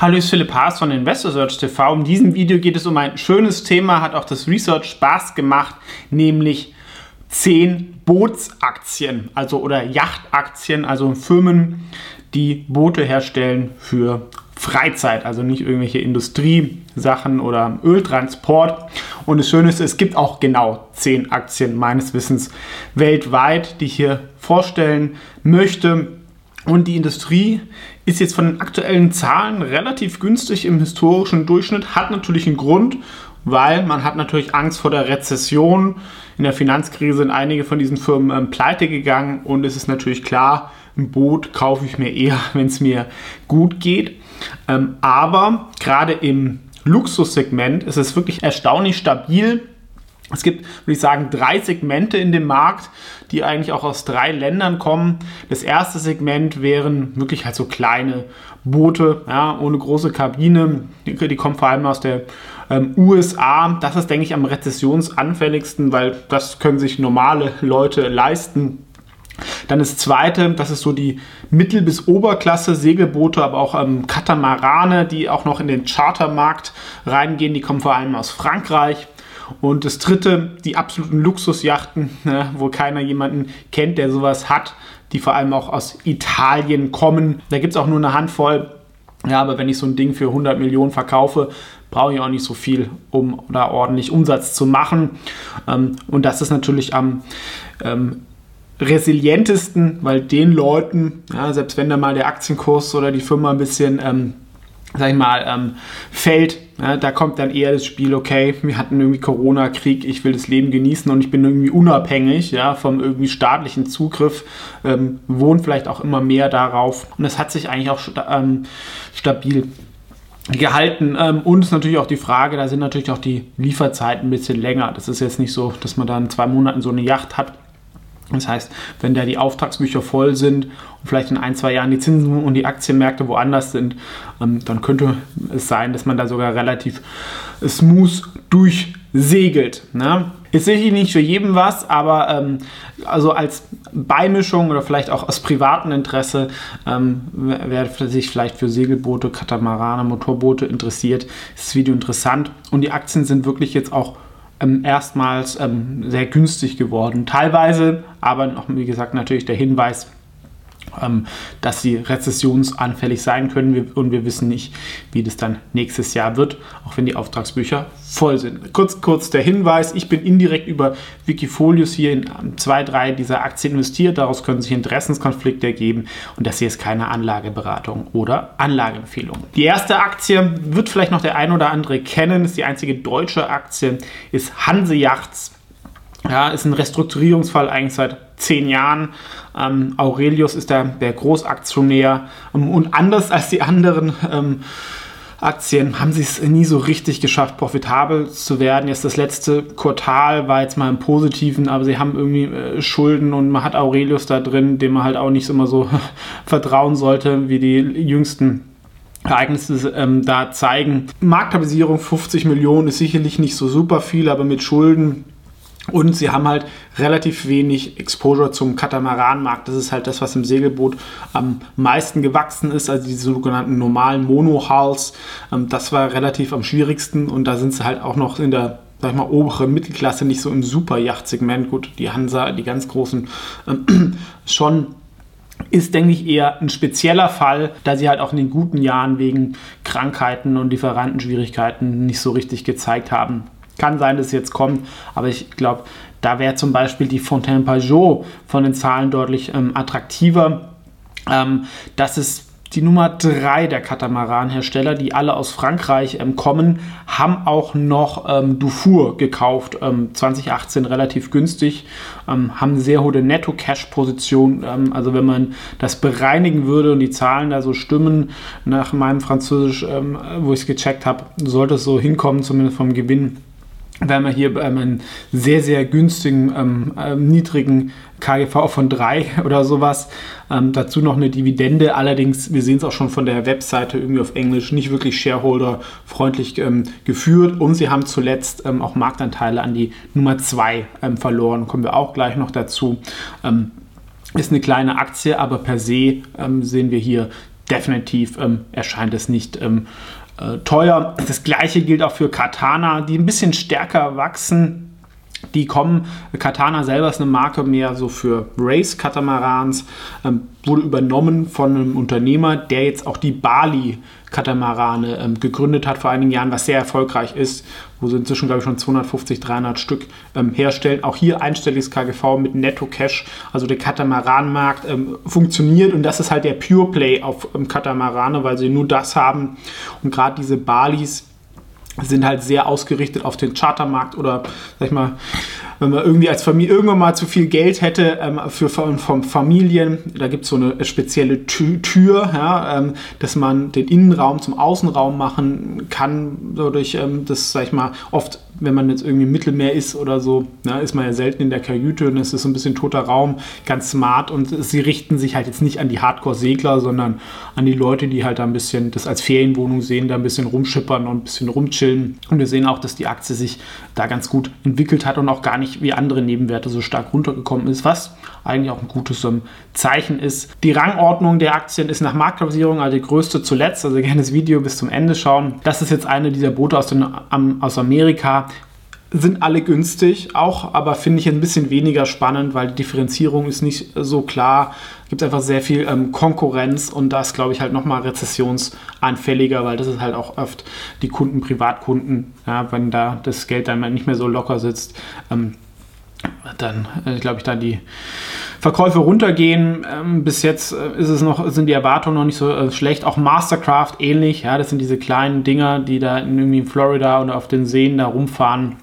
Hallo, ich bin Philipp Haas von Investor Search TV. In diesem Video geht es um ein schönes Thema, hat auch das Research Spaß gemacht, nämlich 10 Bootsaktien, also oder Yachtaktien, also Firmen, die Boote herstellen für Freizeit, also nicht irgendwelche Industriesachen oder Öltransport. Und das Schöne ist, es gibt auch genau 10 Aktien meines Wissens weltweit, die ich hier vorstellen möchte. Und die Industrie ist jetzt von den aktuellen Zahlen relativ günstig im historischen Durchschnitt, hat natürlich einen Grund, weil man hat natürlich Angst vor der Rezession. In der Finanzkrise sind einige von diesen Firmen ähm, pleite gegangen und es ist natürlich klar, ein Boot kaufe ich mir eher, wenn es mir gut geht. Ähm, aber gerade im Luxussegment ist es wirklich erstaunlich stabil. Es gibt, würde ich sagen, drei Segmente in dem Markt, die eigentlich auch aus drei Ländern kommen. Das erste Segment wären wirklich halt so kleine Boote, ja, ohne große Kabine. Die, die kommen vor allem aus der ähm, USA. Das ist, denke ich, am rezessionsanfälligsten, weil das können sich normale Leute leisten. Dann das zweite, das ist so die Mittel- bis Oberklasse Segelboote, aber auch ähm, Katamarane, die auch noch in den Chartermarkt reingehen. Die kommen vor allem aus Frankreich. Und das dritte, die absoluten Luxusjachten, ne, wo keiner jemanden kennt, der sowas hat, die vor allem auch aus Italien kommen. Da gibt es auch nur eine Handvoll. Ja, aber wenn ich so ein Ding für 100 Millionen verkaufe, brauche ich auch nicht so viel, um da ordentlich Umsatz zu machen. Ähm, und das ist natürlich am ähm, resilientesten, weil den Leuten, ja, selbst wenn da mal der Aktienkurs oder die Firma ein bisschen ähm, sag ich mal, ähm, fällt, ja, da kommt dann eher das Spiel, okay, wir hatten irgendwie Corona-Krieg, ich will das Leben genießen und ich bin irgendwie unabhängig ja, vom irgendwie staatlichen Zugriff, ähm, wohnt vielleicht auch immer mehr darauf und das hat sich eigentlich auch ähm, stabil gehalten. Ähm, und ist natürlich auch die Frage, da sind natürlich auch die Lieferzeiten ein bisschen länger. Das ist jetzt nicht so, dass man da in zwei Monaten so eine Yacht hat das heißt, wenn da die Auftragsbücher voll sind und vielleicht in ein, zwei Jahren die Zinsen und die Aktienmärkte woanders sind, ähm, dann könnte es sein, dass man da sogar relativ smooth durchsegelt. Ne? Ist sicherlich nicht für jeden was, aber ähm, also als Beimischung oder vielleicht auch aus privatem Interesse, ähm, wer sich vielleicht für Segelboote, Katamarane, Motorboote interessiert, ist das Video interessant. Und die Aktien sind wirklich jetzt auch ähm, erstmals ähm, sehr günstig geworden. Teilweise, aber noch, wie gesagt, natürlich der Hinweis, dass sie rezessionsanfällig sein können und wir wissen nicht, wie das dann nächstes Jahr wird, auch wenn die Auftragsbücher voll sind. Kurz, kurz der Hinweis, ich bin indirekt über Wikifolios hier in zwei, drei dieser Aktien investiert, daraus können sich Interessenskonflikte ergeben und das hier ist keine Anlageberatung oder Anlageempfehlung. Die erste Aktie wird vielleicht noch der ein oder andere kennen, ist die einzige deutsche Aktie, ist Hanse Yachts. Ja, ist ein Restrukturierungsfall eigentlich seit zehn Jahren. Ähm, Aurelius ist der, der Großaktionär ähm, und anders als die anderen ähm, Aktien haben sie es nie so richtig geschafft, profitabel zu werden. Jetzt das letzte Quartal war jetzt mal im Positiven, aber sie haben irgendwie äh, Schulden und man hat Aurelius da drin, dem man halt auch nicht immer so vertrauen sollte, wie die jüngsten Ereignisse ähm, da zeigen. Marktkapitalisierung 50 Millionen ist sicherlich nicht so super viel, aber mit Schulden und sie haben halt relativ wenig Exposure zum Katamaranmarkt. Das ist halt das, was im Segelboot am meisten gewachsen ist, also diese sogenannten normalen Monohulls. Ähm, das war relativ am schwierigsten und da sind sie halt auch noch in der sag ich mal, oberen Mittelklasse, nicht so im Super-Yacht-Segment. Gut, die Hansa, die ganz großen, ähm, schon ist, denke ich, eher ein spezieller Fall, da sie halt auch in den guten Jahren wegen Krankheiten und Lieferantenschwierigkeiten nicht so richtig gezeigt haben, kann sein, dass es jetzt kommt, aber ich glaube, da wäre zum Beispiel die Fontaine Pajot von den Zahlen deutlich ähm, attraktiver. Ähm, das ist die Nummer 3 der Katamaran-Hersteller, die alle aus Frankreich ähm, kommen, haben auch noch ähm, Dufour gekauft, ähm, 2018 relativ günstig, ähm, haben sehr hohe Netto-Cash-Position. Ähm, also wenn man das bereinigen würde und die Zahlen da so stimmen, nach meinem Französisch, ähm, wo ich es gecheckt habe, sollte es so hinkommen, zumindest vom Gewinn wenn wir hier ähm, einen sehr, sehr günstigen, ähm, ähm niedrigen KGV von 3 oder sowas. Ähm, dazu noch eine Dividende. Allerdings, wir sehen es auch schon von der Webseite irgendwie auf Englisch, nicht wirklich shareholder-freundlich ähm, geführt. Und sie haben zuletzt ähm, auch Marktanteile an die Nummer 2 verloren. Kommen wir auch gleich noch dazu. ist eine kleine Aktie, aber per se sehen wir hier definitiv ähm, erscheint es nicht ähm, äh, teuer. Das gleiche gilt auch für Katana, die ein bisschen stärker wachsen. Die kommen, Katana selber ist eine Marke mehr so für Race-Katamarans, ähm, wurde übernommen von einem Unternehmer, der jetzt auch die Bali Katamarane ähm, gegründet hat vor einigen Jahren, was sehr erfolgreich ist, wo sie inzwischen, glaube ich, schon 250, 300 Stück ähm, herstellen. Auch hier einstelliges KGV mit Netto Cash, also der Katamaranmarkt ähm, funktioniert und das ist halt der Pure Play auf ähm, Katamarane, weil sie nur das haben und gerade diese Balis sind halt sehr ausgerichtet auf den Chartermarkt oder, sag ich mal, wenn man irgendwie als Familie irgendwann mal zu viel Geld hätte ähm, für von, von Familien, da gibt es so eine spezielle Tür, ja, ähm, dass man den Innenraum zum Außenraum machen kann, dadurch, ähm, das, sag ich mal, oft wenn man jetzt irgendwie im Mittelmeer ist oder so, na, ist man ja selten in der Kajüte und es ist so ein bisschen toter Raum, ganz smart und sie richten sich halt jetzt nicht an die Hardcore-Segler, sondern an die Leute, die halt da ein bisschen das als Ferienwohnung sehen, da ein bisschen rumschippern und ein bisschen rumchillen. Und wir sehen auch, dass die Aktie sich da ganz gut entwickelt hat und auch gar nicht wie andere Nebenwerte so stark runtergekommen ist, was eigentlich auch ein gutes um, Zeichen ist. Die Rangordnung der Aktien ist nach Marktkapitalisierung also die größte zuletzt, also gerne das Video bis zum Ende schauen. Das ist jetzt eine dieser Boote aus, den, aus Amerika, sind alle günstig, auch aber finde ich ein bisschen weniger spannend, weil die Differenzierung ist nicht so klar. Es gibt einfach sehr viel ähm, Konkurrenz und das glaube ich halt nochmal rezessionsanfälliger, weil das ist halt auch oft die Kunden, Privatkunden, ja, wenn da das Geld dann nicht mehr so locker sitzt, ähm, dann äh, glaube ich da die Verkäufe runtergehen. Ähm, bis jetzt äh, ist es noch, sind die Erwartungen noch nicht so äh, schlecht. Auch Mastercraft ähnlich. Ja, das sind diese kleinen Dinger, die da in, irgendwie in Florida oder auf den Seen da rumfahren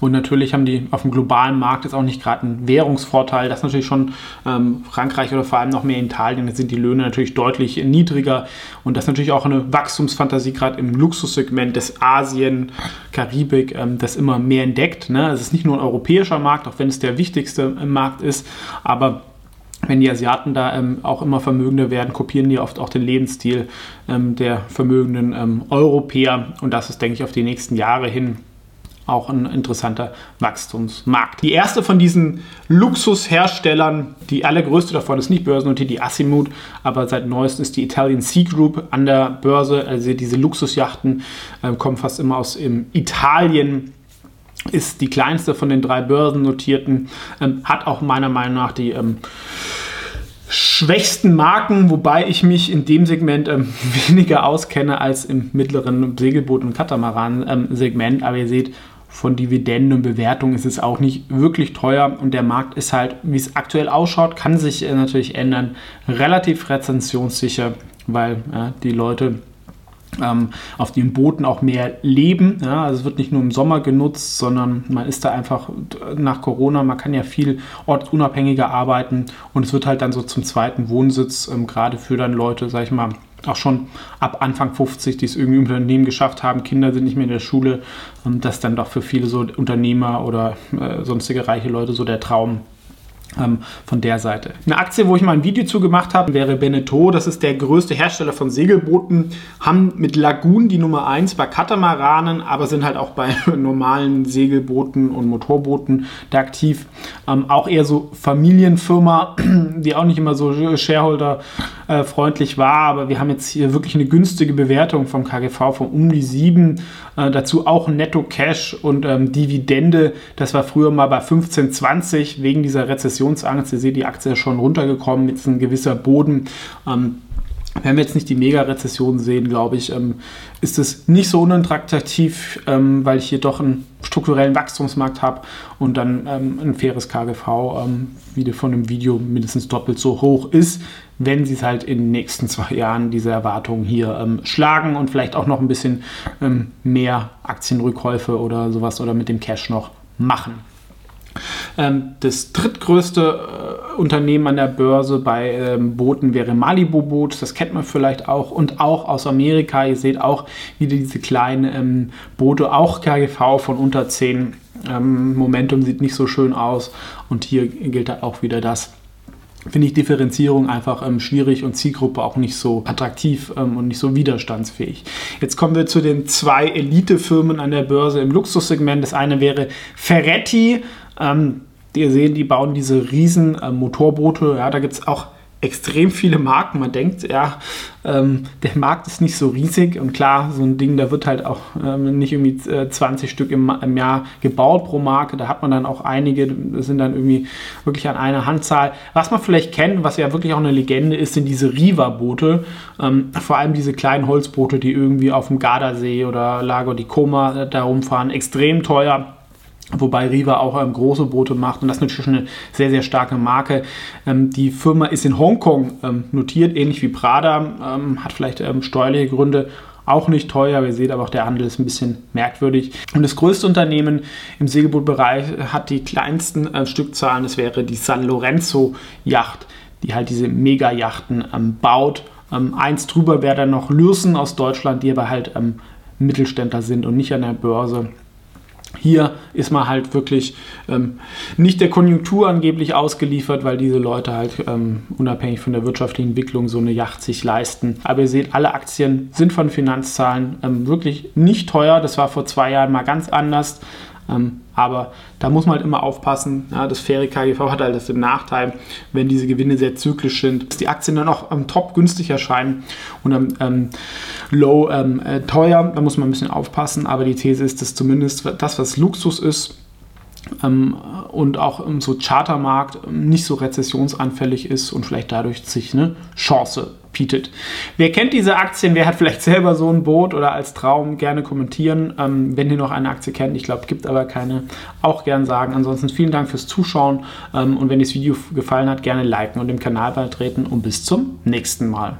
und natürlich haben die auf dem globalen Markt jetzt auch nicht gerade einen Währungsvorteil. Das ist natürlich schon ähm, Frankreich oder vor allem noch mehr Italien. Da sind die Löhne natürlich deutlich niedriger. Und das ist natürlich auch eine Wachstumsfantasie, gerade im Luxussegment des Asien, Karibik, ähm, das immer mehr entdeckt. Ne? Es ist nicht nur ein europäischer Markt, auch wenn es der wichtigste Markt ist. Aber wenn die Asiaten da ähm, auch immer vermögender werden, kopieren die oft auch den Lebensstil ähm, der vermögenden ähm, Europäer. Und das ist, denke ich, auf die nächsten Jahre hin auch ein interessanter Wachstumsmarkt. Die erste von diesen Luxusherstellern, die allergrößte davon ist nicht börsennotiert, die Asimut, aber seit neuestem ist die Italian Sea Group an der Börse. Also diese Luxusjachten äh, kommen fast immer aus ähm, Italien ist die kleinste von den drei börsennotierten, ähm, hat auch meiner Meinung nach die ähm, schwächsten Marken, wobei ich mich in dem Segment ähm, weniger auskenne als im mittleren Segelboot- und Katamaran-Segment. Aber ihr seht, von Dividenden und Bewertung ist es auch nicht wirklich teuer und der Markt ist halt, wie es aktuell ausschaut, kann sich äh, natürlich ändern, relativ rezensionssicher, weil äh, die Leute ähm, auf den Booten auch mehr leben. Ja? Also es wird nicht nur im Sommer genutzt, sondern man ist da einfach nach Corona, man kann ja viel ortsunabhängiger arbeiten und es wird halt dann so zum zweiten Wohnsitz, ähm, gerade für dann Leute, sag ich mal, auch schon ab Anfang 50, die es irgendwie im Unternehmen geschafft haben, Kinder sind nicht mehr in der Schule, und das dann doch für viele so Unternehmer oder äh, sonstige reiche Leute so der Traum ähm, von der Seite. Eine Aktie, wo ich mal ein Video zu gemacht habe, wäre Beneteau. Das ist der größte Hersteller von Segelbooten. Haben mit Lagoon die Nummer 1 bei Katamaranen, aber sind halt auch bei normalen Segelbooten und Motorbooten da aktiv. Ähm, auch eher so Familienfirma, die auch nicht immer so Shareholder-freundlich war. Aber wir haben jetzt hier wirklich eine günstige Bewertung vom KGV von um die 7. Äh, dazu auch Netto Cash und ähm, Dividende. Das war früher mal bei 15, 20 wegen dieser Rezession Rezessionsangst. Ihr seht, die Aktie ist schon runtergekommen, jetzt ein gewisser Boden. Ähm, wenn wir jetzt nicht die Mega-Rezession sehen, glaube ich, ähm, ist es nicht so unattraktiv, ähm, weil ich hier doch einen strukturellen Wachstumsmarkt habe und dann ähm, ein faires KGV, ähm, wie von dem Video mindestens doppelt so hoch ist, wenn sie es halt in den nächsten zwei Jahren diese Erwartungen hier ähm, schlagen und vielleicht auch noch ein bisschen ähm, mehr Aktienrückkäufe oder sowas oder mit dem Cash noch machen. Ähm, das drittgrößte äh, Unternehmen an der Börse bei ähm, Booten wäre Malibu Boot, das kennt man vielleicht auch. Und auch aus Amerika, ihr seht auch wieder diese kleinen ähm, Boote, auch KGV von unter 10. Momentum sieht nicht so schön aus. Und hier gilt auch wieder das finde ich Differenzierung einfach schwierig und Zielgruppe auch nicht so attraktiv und nicht so widerstandsfähig. Jetzt kommen wir zu den zwei Elite-Firmen an der Börse im Luxussegment. Das eine wäre Ferretti. Ähm, ihr seht, die bauen diese riesen äh, Motorboote. Ja, da gibt es auch extrem viele Marken. Man denkt, ja, ähm, der Markt ist nicht so riesig und klar, so ein Ding, da wird halt auch ähm, nicht irgendwie 20 äh, Stück im, im, Jahr gebaut pro Marke. Da hat man dann auch einige, das sind dann irgendwie wirklich an einer Handzahl. Was man vielleicht kennt, was ja wirklich auch eine Legende ist, sind diese Riva-Boote. Ähm, vor allem diese kleinen Holzboote, die irgendwie auf dem Gardasee oder Lago di Como äh, da rumfahren. Extrem teuer Wobei Riva auch ähm, große Boote macht und das ist natürlich eine sehr, sehr starke Marke. Ähm, die Firma ist in Hongkong ähm, notiert, ähnlich wie Prada, ähm, hat vielleicht ähm, steuerliche Gründe, auch nicht teuer. Ihr seht aber auch, der Handel ist ein bisschen merkwürdig. Und das größte Unternehmen im Segelbootbereich hat die kleinsten äh, Stückzahlen. Das wäre die San Lorenzo Yacht, die halt diese Mega-Yachten ähm, baut. eins drüber wäre dann noch Lürsen aus Deutschland, die aber halt Mittelständler sind und nicht an der Börse. Hier ist man halt wirklich ähm, nicht der Konjunktur angeblich ausgeliefert, weil diese Leute halt ähm, unabhängig von der wirtschaftlichen Entwicklung so eine Yacht sich leisten. Aber ihr seht, alle Aktien sind von Finanzzahlen ähm, wirklich nicht teuer. Das war vor zwei Jahren mal ganz anders. Ähm, aber da muss man halt immer aufpassen. Ja, das faire KGV hat halt das den Nachteil, wenn diese Gewinne sehr zyklisch sind, dass die Aktien dann auch am Top günstig erscheinen und am ähm, Low ähm, äh, teuer. Da muss man ein bisschen aufpassen. Aber die These ist, dass zumindest das, was Luxus ist, ähm, und auch im so Chartermarkt ähm, nicht so rezessionsanfällig ist und vielleicht dadurch sich eine Chance bietet. Wer kennt diese Aktien? Wer hat vielleicht selber so ein Boot oder als Traum gerne kommentieren? Ähm, wenn ihr noch eine Aktie kennt, ich glaube, gibt aber keine, auch gern sagen. Ansonsten vielen Dank fürs Zuschauen ähm, und wenn das Video gefallen hat, gerne liken und dem Kanal beitreten und bis zum nächsten Mal.